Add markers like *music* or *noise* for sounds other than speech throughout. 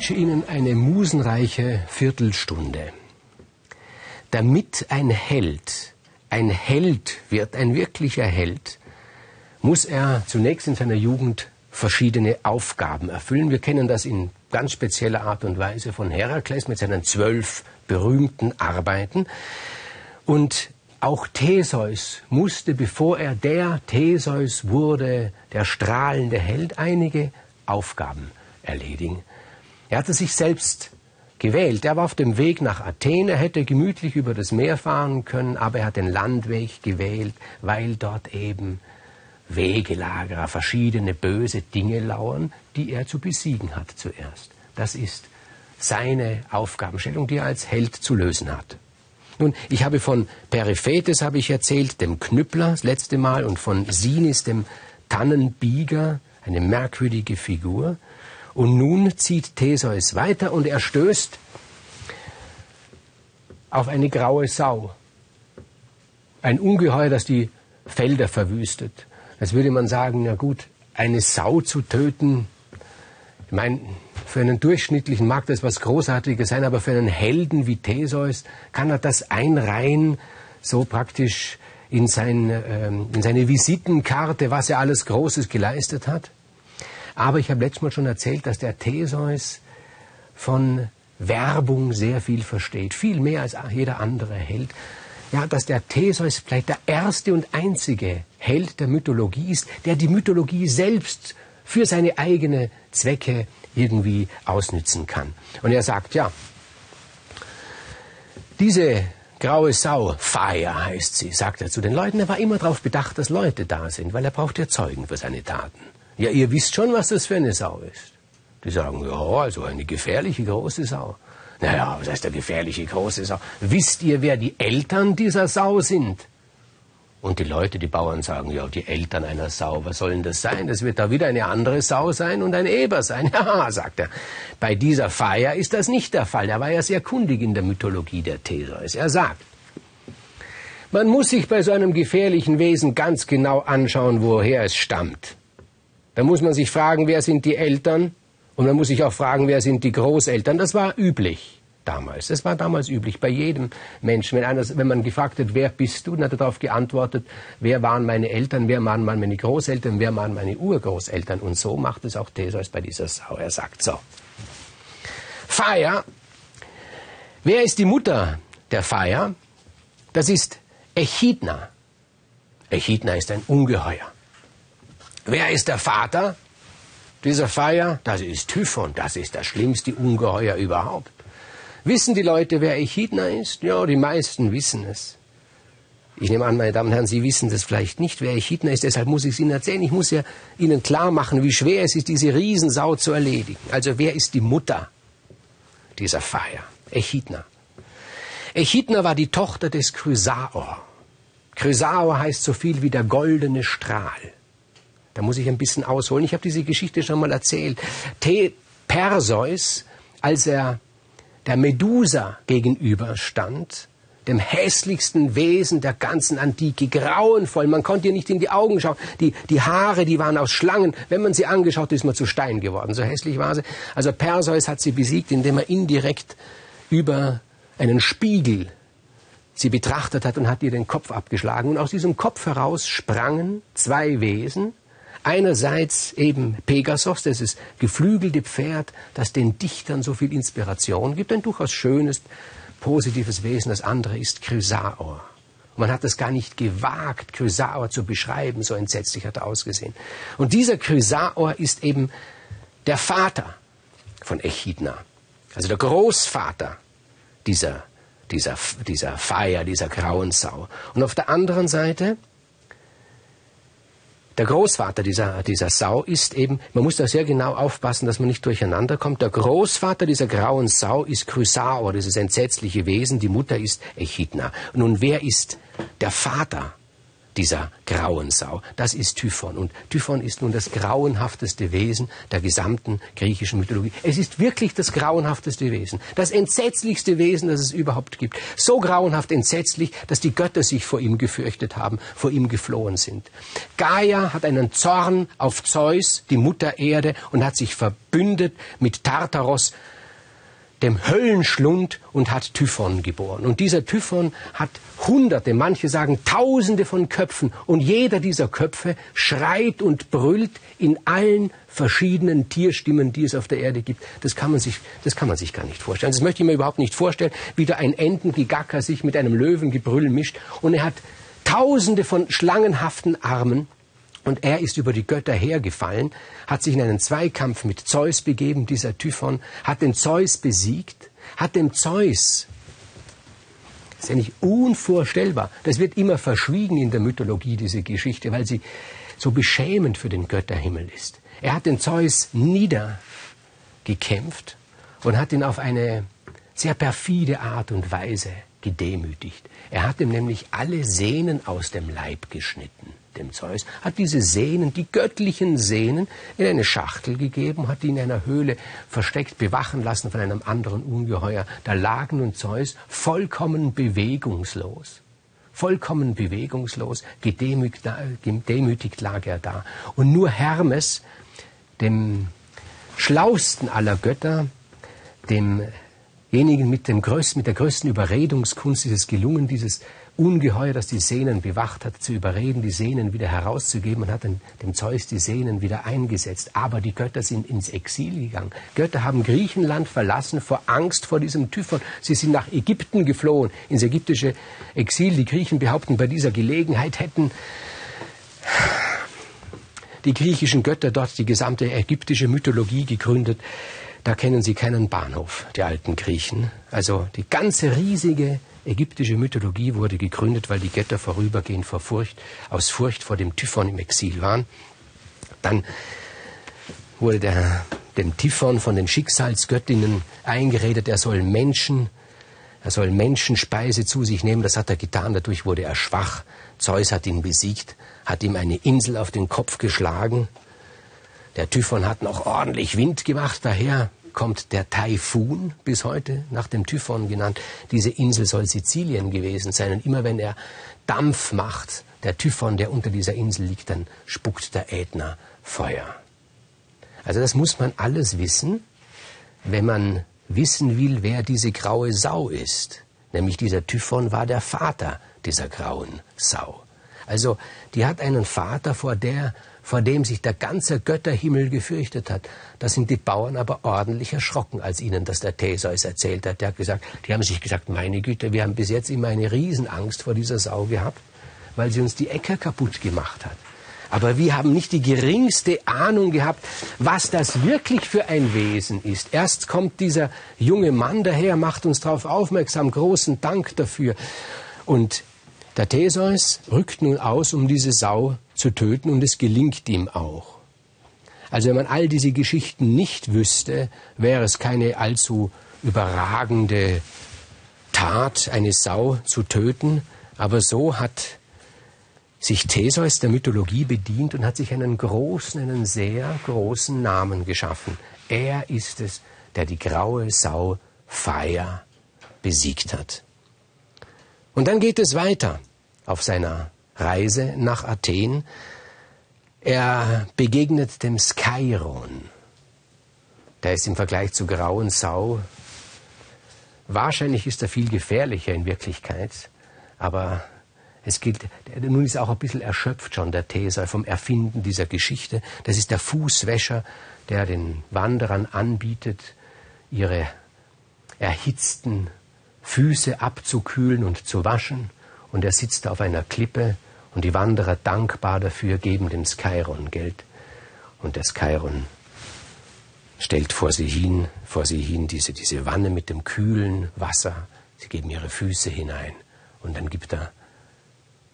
wünsche Ihnen eine musenreiche Viertelstunde. Damit ein Held ein Held wird, ein wirklicher Held, muss er zunächst in seiner Jugend verschiedene Aufgaben erfüllen. Wir kennen das in ganz spezieller Art und Weise von Herakles mit seinen zwölf berühmten Arbeiten. Und auch Theseus musste, bevor er der Theseus wurde, der strahlende Held, einige Aufgaben erledigen. Er hatte sich selbst gewählt. Er war auf dem Weg nach Athen, er hätte gemütlich über das Meer fahren können, aber er hat den Landweg gewählt, weil dort eben Wegelagerer, verschiedene böse Dinge lauern, die er zu besiegen hat zuerst. Das ist seine Aufgabenstellung, die er als Held zu lösen hat. Nun, ich habe von Periphetes habe ich erzählt, dem Knüppler das letzte Mal, und von Sinis, dem Tannenbieger, eine merkwürdige Figur. Und nun zieht Theseus weiter und er stößt auf eine graue Sau. Ein Ungeheuer, das die Felder verwüstet. Als würde man sagen, na gut, eine Sau zu töten, ich meine, für einen durchschnittlichen mag das was Großartiges sein, aber für einen Helden wie Theseus kann er das einreihen, so praktisch in, sein, ähm, in seine Visitenkarte, was er alles Großes geleistet hat. Aber ich habe letztes Mal schon erzählt, dass der Theseus von Werbung sehr viel versteht, viel mehr als jeder andere Held. Ja, dass der Theseus vielleicht der erste und einzige Held der Mythologie ist, der die Mythologie selbst für seine eigene Zwecke irgendwie ausnützen kann. Und er sagt, ja, diese graue Sau, Fire heißt sie, sagt er zu den Leuten. Er war immer darauf bedacht, dass Leute da sind, weil er braucht ja Zeugen für seine Taten. Ja, ihr wisst schon, was das für eine Sau ist. Die sagen, ja, also eine gefährliche große Sau. Naja, was heißt der gefährliche große Sau? Wisst ihr, wer die Eltern dieser Sau sind? Und die Leute, die Bauern sagen, ja, die Eltern einer Sau, was soll denn das sein? Das wird da wieder eine andere Sau sein und ein Eber sein. *laughs* Ja, sagt er. Bei dieser Feier ist das nicht der Fall. Er war ja sehr kundig in der Mythologie der Theseus. Er sagt, man muss sich bei so einem gefährlichen Wesen ganz genau anschauen, woher es stammt. Da muss man sich fragen, wer sind die Eltern? Und man muss sich auch fragen, wer sind die Großeltern? Das war üblich damals. Das war damals üblich bei jedem Menschen. Wenn, einer, wenn man gefragt hat, wer bist du, dann hat er darauf geantwortet, wer waren meine Eltern, wer waren meine Großeltern, wer waren meine Urgroßeltern. Und so macht es auch Theseus bei dieser Sau. Er sagt so. Feier. Wer ist die Mutter der Feier? Das ist Echidna. Echidna ist ein Ungeheuer. Wer ist der Vater dieser Feier? Das ist Typhon, das ist das schlimmste Ungeheuer überhaupt. Wissen die Leute, wer Echidna ist? Ja, die meisten wissen es. Ich nehme an, meine Damen und Herren, Sie wissen das vielleicht nicht, wer Echidna ist, deshalb muss ich es Ihnen erzählen. Ich muss ja Ihnen klar machen, wie schwer es ist, diese Riesensau zu erledigen. Also wer ist die Mutter dieser Feier? Echidna. Echidna war die Tochter des Chrysaor. Chrysaor heißt so viel wie der goldene Strahl. Da muss ich ein bisschen ausholen. Ich habe diese Geschichte schon mal erzählt. The Perseus, als er der Medusa gegenüberstand, dem hässlichsten Wesen der ganzen Antike, grauenvoll. Man konnte ihr nicht in die Augen schauen. Die, die Haare, die waren aus Schlangen. Wenn man sie angeschaut, ist man zu Stein geworden. So hässlich war sie. Also Perseus hat sie besiegt, indem er indirekt über einen Spiegel sie betrachtet hat und hat ihr den Kopf abgeschlagen. Und aus diesem Kopf heraus sprangen zwei Wesen, Einerseits eben Pegasus, das ist geflügelte Pferd, das den Dichtern so viel Inspiration gibt, ein durchaus schönes, positives Wesen. Das andere ist Chrysaor. Man hat es gar nicht gewagt, Chrysaor zu beschreiben, so entsetzlich hat er ausgesehen. Und dieser Chrysaor ist eben der Vater von Echidna, also der Großvater dieser, dieser, dieser Feier, dieser grauen Sau. Und auf der anderen Seite der Großvater dieser, dieser Sau ist eben, man muss da sehr genau aufpassen, dass man nicht durcheinander kommt. Der Großvater dieser grauen Sau ist Chrysaor, dieses entsetzliche Wesen. Die Mutter ist Echidna. Nun, wer ist der Vater dieser grauen Sau. Das ist Typhon. Und Typhon ist nun das grauenhafteste Wesen der gesamten griechischen Mythologie. Es ist wirklich das grauenhafteste Wesen, das entsetzlichste Wesen, das es überhaupt gibt. So grauenhaft entsetzlich, dass die Götter sich vor ihm gefürchtet haben, vor ihm geflohen sind. Gaia hat einen Zorn auf Zeus, die Mutter Erde, und hat sich verbündet mit Tartaros, dem Höllenschlund und hat Typhon geboren. Und dieser Typhon hat Hunderte, manche sagen Tausende von Köpfen. Und jeder dieser Köpfe schreit und brüllt in allen verschiedenen Tierstimmen, die es auf der Erde gibt. Das kann man sich, das kann man sich gar nicht vorstellen. Das möchte ich mir überhaupt nicht vorstellen, wie da ein Entengigacker sich mit einem Löwengebrüll mischt. Und er hat Tausende von schlangenhaften Armen und er ist über die Götter hergefallen, hat sich in einen Zweikampf mit Zeus begeben, dieser Typhon, hat den Zeus besiegt, hat dem Zeus, das ist ja nicht unvorstellbar, das wird immer verschwiegen in der Mythologie, diese Geschichte, weil sie so beschämend für den Götterhimmel ist. Er hat den Zeus niedergekämpft und hat ihn auf eine sehr perfide Art und Weise gedemütigt. Er hat ihm nämlich alle Sehnen aus dem Leib geschnitten dem Zeus, hat diese Sehnen, die göttlichen Sehnen, in eine Schachtel gegeben, hat die in einer Höhle versteckt bewachen lassen von einem anderen Ungeheuer. Da lag nun Zeus vollkommen bewegungslos. Vollkommen bewegungslos, gedemütigt, gedemütigt lag er da. Und nur Hermes, dem schlausten aller Götter, demjenigen mit, dem größten, mit der größten Überredungskunst ist es gelungen, dieses Ungeheuer, das die Sehnen bewacht hat, zu überreden, die Sehnen wieder herauszugeben und hat dem, dem Zeus die Sehnen wieder eingesetzt. Aber die Götter sind ins Exil gegangen. Götter haben Griechenland verlassen vor Angst vor diesem Typhon. Sie sind nach Ägypten geflohen, ins ägyptische Exil. Die Griechen behaupten, bei dieser Gelegenheit hätten die griechischen Götter dort die gesamte ägyptische Mythologie gegründet. Da kennen sie keinen Bahnhof, die alten Griechen. Also die ganze riesige ägyptische Mythologie wurde gegründet, weil die Götter vorübergehend vor Furcht, aus Furcht vor dem Typhon im Exil waren. Dann wurde der, dem Typhon von den Schicksalsgöttinnen eingeredet, er soll Menschen, er soll Menschenspeise zu sich nehmen. Das hat er getan, dadurch wurde er schwach. Zeus hat ihn besiegt, hat ihm eine Insel auf den Kopf geschlagen. Der Typhon hat noch ordentlich Wind gemacht, daher kommt der Taifun bis heute nach dem Typhon genannt. Diese Insel soll Sizilien gewesen sein. Und immer wenn er Dampf macht, der Typhon, der unter dieser Insel liegt, dann spuckt der Ätna Feuer. Also das muss man alles wissen, wenn man wissen will, wer diese graue Sau ist. Nämlich dieser Typhon war der Vater dieser grauen Sau. Also die hat einen Vater, vor der vor dem sich der ganze Götterhimmel gefürchtet hat. Da sind die Bauern aber ordentlich erschrocken, als ihnen das der Theseus erzählt hat. Der hat gesagt, die haben sich gesagt, meine Güte, wir haben bis jetzt immer eine Riesenangst vor dieser Sau gehabt, weil sie uns die Äcker kaputt gemacht hat. Aber wir haben nicht die geringste Ahnung gehabt, was das wirklich für ein Wesen ist. Erst kommt dieser junge Mann daher, macht uns darauf aufmerksam, großen Dank dafür. Und der Theseus rückt nun aus, um diese Sau zu töten und es gelingt ihm auch. Also wenn man all diese Geschichten nicht wüsste, wäre es keine allzu überragende Tat, eine Sau zu töten, aber so hat sich Theseus der Mythologie bedient und hat sich einen großen, einen sehr großen Namen geschaffen. Er ist es, der die graue Sau Feier besiegt hat. Und dann geht es weiter auf seiner Reise nach Athen. Er begegnet dem Skyron. Der ist im Vergleich zur grauen Sau. Wahrscheinlich ist er viel gefährlicher in Wirklichkeit, aber es gilt, nun ist er auch ein bisschen erschöpft schon, der Theser, vom Erfinden dieser Geschichte. Das ist der Fußwäscher, der den Wanderern anbietet, ihre erhitzten Füße abzukühlen und zu waschen. Und er sitzt auf einer Klippe und die Wanderer dankbar dafür geben dem Skyron Geld. Und der Skyron stellt vor sie hin, vor sie hin diese, diese Wanne mit dem kühlen Wasser. Sie geben ihre Füße hinein. Und dann gibt er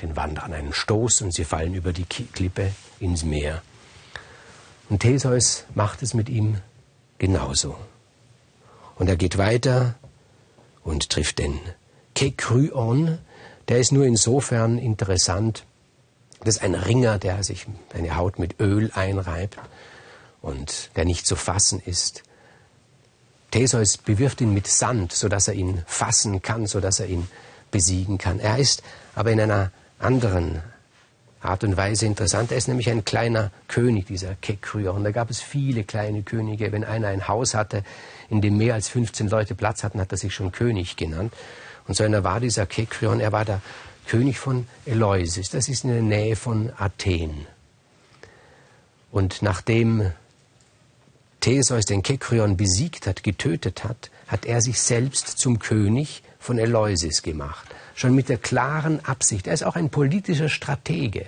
den Wanderern einen Stoß und sie fallen über die Klippe ins Meer. Und Theseus macht es mit ihm genauso. Und er geht weiter und trifft den Kekryon, der ist nur insofern interessant, Das ist ein Ringer, der sich seine Haut mit Öl einreibt und der nicht zu fassen ist. Theseus bewirft ihn mit Sand, sodass er ihn fassen kann, sodass er ihn besiegen kann. Er ist aber in einer anderen Art und Weise interessant. Er ist nämlich ein kleiner König, dieser Kekryon. Da gab es viele kleine Könige. Wenn einer ein Haus hatte, in dem mehr als 15 Leute Platz hatten, hat er sich schon König genannt. Und so einer war dieser Kekryon. Er war der König von Eleusis. Das ist in der Nähe von Athen. Und nachdem Theseus den Kekryon besiegt hat, getötet hat, hat er sich selbst zum König von Eleusis gemacht. Schon mit der klaren Absicht. Er ist auch ein politischer Stratege.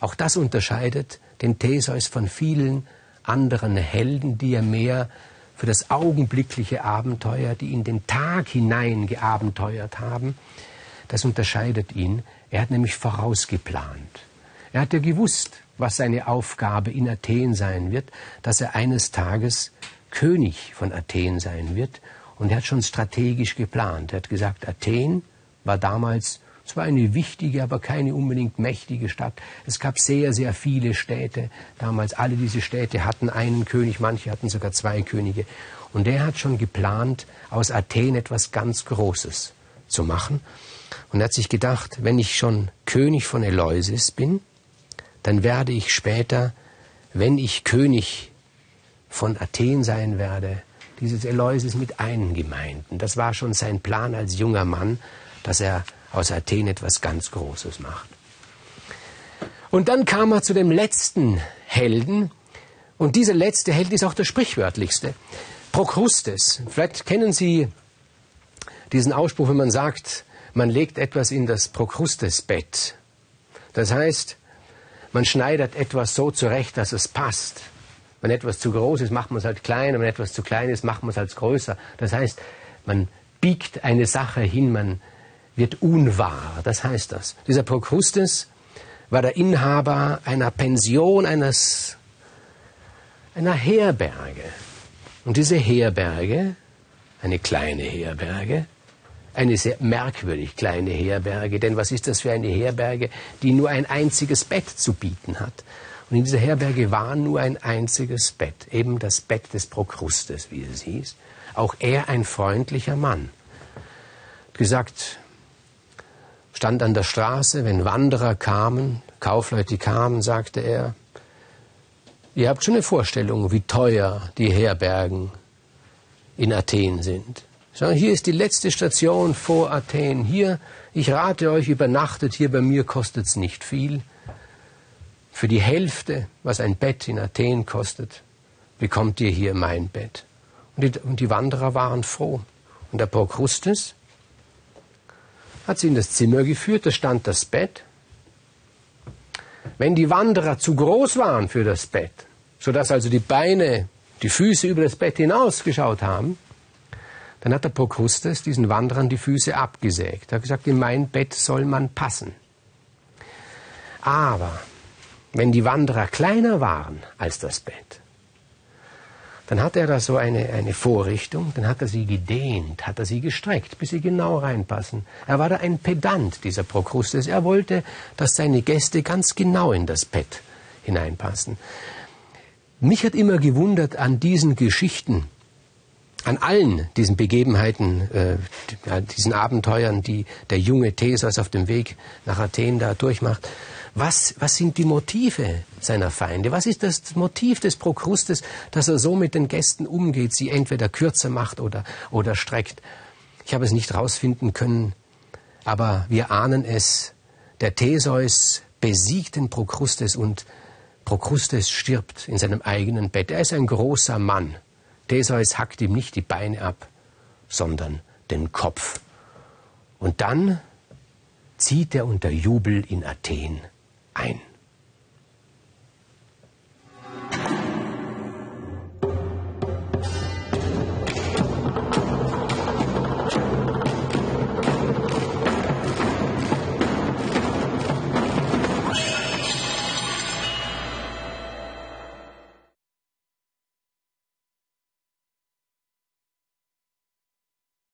Auch das unterscheidet den Theseus von vielen anderen Helden, die er mehr für das augenblickliche Abenteuer, die in den Tag hinein geabenteuert haben. Das unterscheidet ihn. Er hat nämlich vorausgeplant. Er hat ja gewusst, was seine Aufgabe in Athen sein wird, dass er eines Tages König von Athen sein wird. Und er hat schon strategisch geplant. Er hat gesagt, Athen war damals zwar eine wichtige, aber keine unbedingt mächtige Stadt. Es gab sehr, sehr viele Städte. Damals alle diese Städte hatten einen König, manche hatten sogar zwei Könige. Und er hat schon geplant, aus Athen etwas ganz Großes zu machen. Und er hat sich gedacht, wenn ich schon König von Eleusis bin, dann werde ich später, wenn ich König von Athen sein werde, dieses Eleusis mit eingemeinden. Das war schon sein Plan als junger Mann, dass er aus Athen etwas ganz Großes macht. Und dann kam er zu dem letzten Helden, und dieser letzte Held ist auch der sprichwörtlichste. Prokrustes. Vielleicht kennen Sie diesen Ausspruch, wenn man sagt, man legt etwas in das Prokrustesbett. Das heißt, man schneidet etwas so zurecht, dass es passt. Wenn etwas zu groß ist, macht man es halt kleiner. Wenn etwas zu klein ist, macht man es halt größer. Das heißt, man biegt eine Sache hin, man wird unwahr. Das heißt das. Dieser Prokrustes war der Inhaber einer Pension, eines, einer Herberge. Und diese Herberge, eine kleine Herberge, eine sehr merkwürdig kleine Herberge, denn was ist das für eine Herberge, die nur ein einziges Bett zu bieten hat? Und in dieser Herberge war nur ein einziges Bett, eben das Bett des Prokrustes, wie es hieß. Auch er ein freundlicher Mann. Gesagt, stand an der Straße, wenn Wanderer kamen, Kaufleute kamen, sagte er, ihr habt schon eine Vorstellung, wie teuer die Herbergen in Athen sind. Sagen, hier ist die letzte Station vor Athen. Hier, ich rate euch, übernachtet hier bei mir, kostet es nicht viel. Für die Hälfte, was ein Bett in Athen kostet, bekommt ihr hier mein Bett. Und die, und die Wanderer waren froh. Und der Prokrustes hat sie in das Zimmer geführt, da stand das Bett. Wenn die Wanderer zu groß waren für das Bett, sodass also die Beine, die Füße über das Bett hinausgeschaut haben, dann hat der Prokrustes diesen Wanderern die Füße abgesägt. Er hat gesagt, in mein Bett soll man passen. Aber wenn die Wanderer kleiner waren als das Bett, dann hat er da so eine, eine Vorrichtung, dann hat er sie gedehnt, hat er sie gestreckt, bis sie genau reinpassen. Er war da ein Pedant, dieser Prokrustes. Er wollte, dass seine Gäste ganz genau in das Bett hineinpassen. Mich hat immer gewundert an diesen Geschichten, an allen diesen Begebenheiten, äh, diesen Abenteuern, die der junge Theseus auf dem Weg nach Athen da durchmacht. Was, was sind die Motive seiner Feinde? Was ist das Motiv des Prokrustes, dass er so mit den Gästen umgeht, sie entweder kürzer macht oder, oder streckt? Ich habe es nicht herausfinden können, aber wir ahnen es. Der Theseus besiegt den Prokrustes und Prokrustes stirbt in seinem eigenen Bett. Er ist ein großer Mann. Theseus hackt ihm nicht die Beine ab, sondern den Kopf. Und dann zieht er unter Jubel in Athen ein.